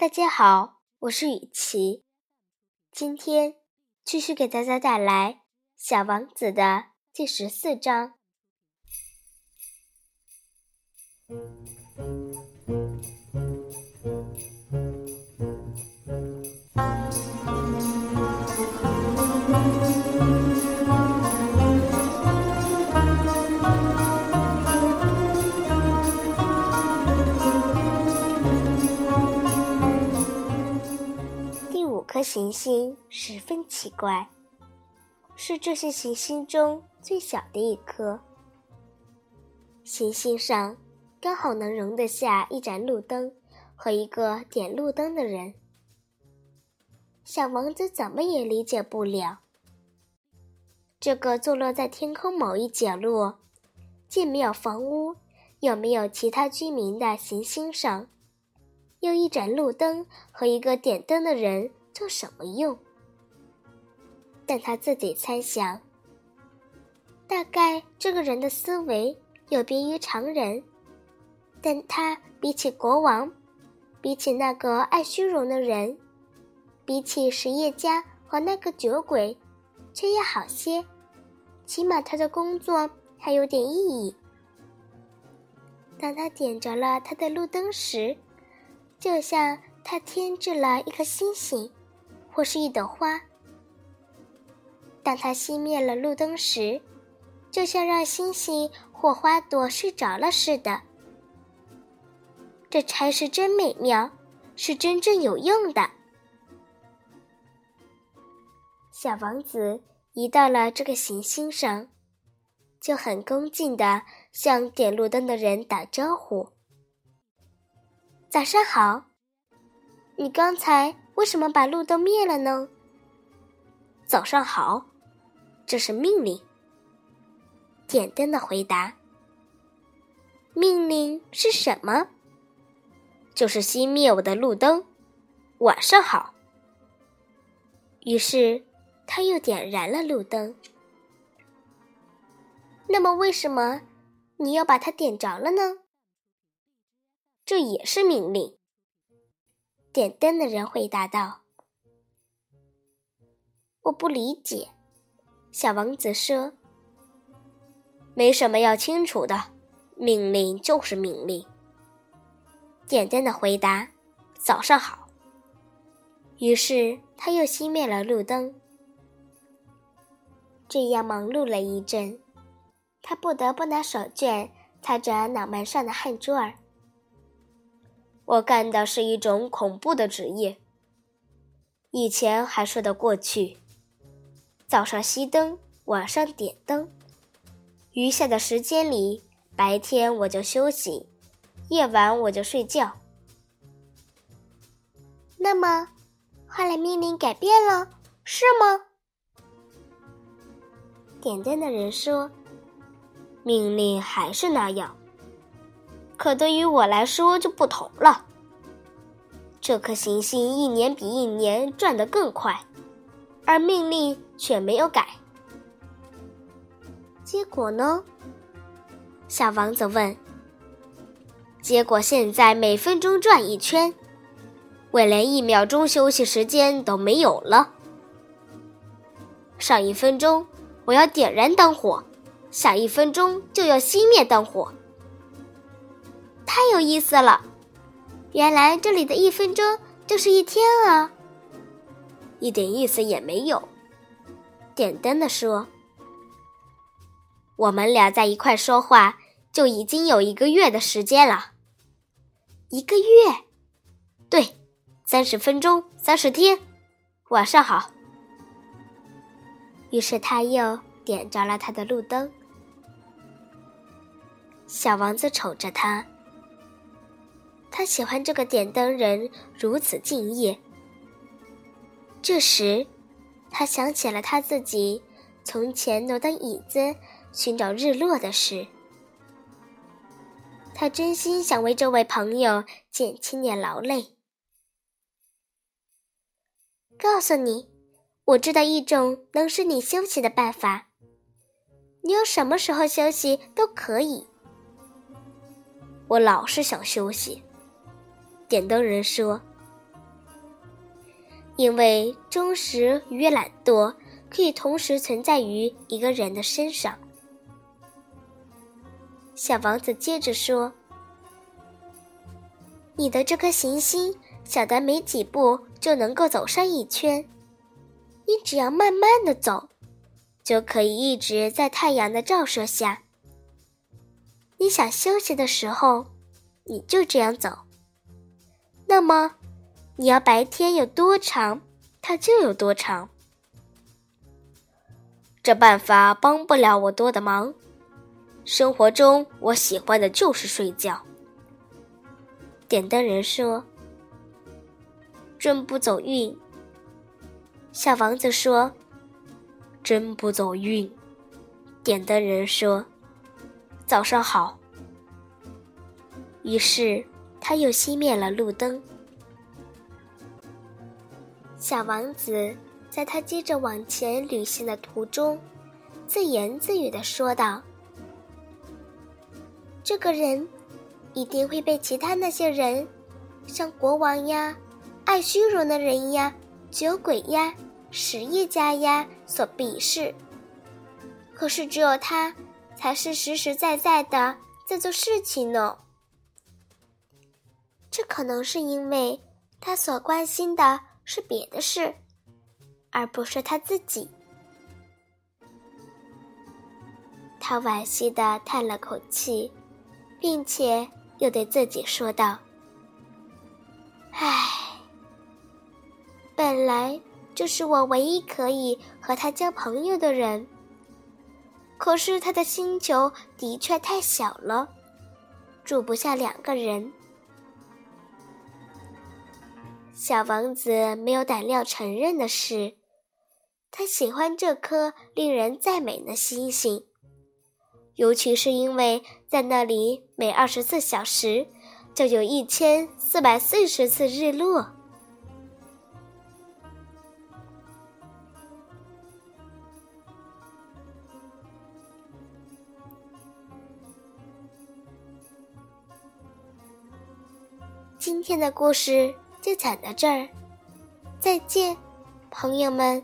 大家好，我是雨琪，今天继续给大家带来《小王子》的第十四章。行星十分奇怪，是这些行星中最小的一颗。行星上刚好能容得下一盏路灯和一个点路灯的人。小王子怎么也理解不了，这个坐落在天空某一角落，既没有房屋，又没有其他居民的行星上，用一盏路灯和一个点灯的人。做什么用？但他自己猜想，大概这个人的思维有别于常人，但他比起国王，比起那个爱虚荣的人，比起实业家和那个酒鬼，却要好些。起码他的工作还有点意义。当他点着了他的路灯时，就像他添置了一颗星星。或是一朵花。当他熄灭了路灯时，就像让星星或花朵睡着了似的。这差事真美妙，是真正有用的。小王子一到了这个行星上，就很恭敬地向点路灯的人打招呼：“早上好，你刚才。”为什么把路灯灭了呢？早上好，这是命令。点灯的回答。命令是什么？就是熄灭我的路灯。晚上好。于是他又点燃了路灯。那么为什么你要把它点着了呢？这也是命令。点灯的人回答道：“我不理解。”小王子说：“没什么要清楚的，命令就是命令。”点灯的回答：“早上好。”于是他又熄灭了路灯。这样忙碌了一阵，他不得不拿手绢擦着脑门上的汗珠儿。我干的是一种恐怖的职业。以前还说得过去，早上熄灯，晚上点灯。余下的时间里，白天我就休息，夜晚我就睡觉。那么，后来命令改变了，是吗？点灯的人说：“命令还是那样。”可对于我来说就不同了。这颗行星一年比一年转得更快，而命令却没有改。结果呢？小王子问。结果现在每分钟转一圈，我连一秒钟休息时间都没有了。上一分钟我要点燃灯火，下一分钟就要熄灭灯火。太有意思了！原来这里的一分钟就是一天啊！一点意思也没有。点灯的说：“我们俩在一块说话，就已经有一个月的时间了。一个月？对，三十分钟，三十天。晚上好。”于是他又点着了他的路灯。小王子瞅着他。他喜欢这个点灯人如此敬业。这时，他想起了他自己从前挪动椅子寻找日落的事。他真心想为这位朋友减轻点劳累。告诉你，我知道一种能使你休息的办法。你要什么时候休息都可以。我老是想休息。点灯人说：“因为忠实与懒惰可以同时存在于一个人的身上。小王子接着说：“你的这颗行星小的没几步就能够走上一圈，你只要慢慢的走，就可以一直在太阳的照射下。你想休息的时候，你就这样走。那么。”你要白天有多长，它就有多长。这办法帮不了我多的忙。生活中，我喜欢的就是睡觉。点灯人说：“真不走运。”小王子说：“真不走运。”点灯人说：“早上好。”于是他又熄灭了路灯。小王子在他接着往前旅行的途中，自言自语的说道：“这个人一定会被其他那些人，像国王呀、爱虚荣的人呀、酒鬼呀、实业家呀所鄙视。可是只有他才是实实在在的在做事情呢。这可能是因为他所关心的。”是别的事，而不是他自己。他惋惜的叹了口气，并且又对自己说道：“唉，本来就是我唯一可以和他交朋友的人。可是他的星球的确太小了，住不下两个人。”小王子没有胆量承认的是，他喜欢这颗令人赞美的星星，尤其是因为在那里每二十四小时就有一千四百四十次日落。今天的故事。就讲到这儿，再见，朋友们。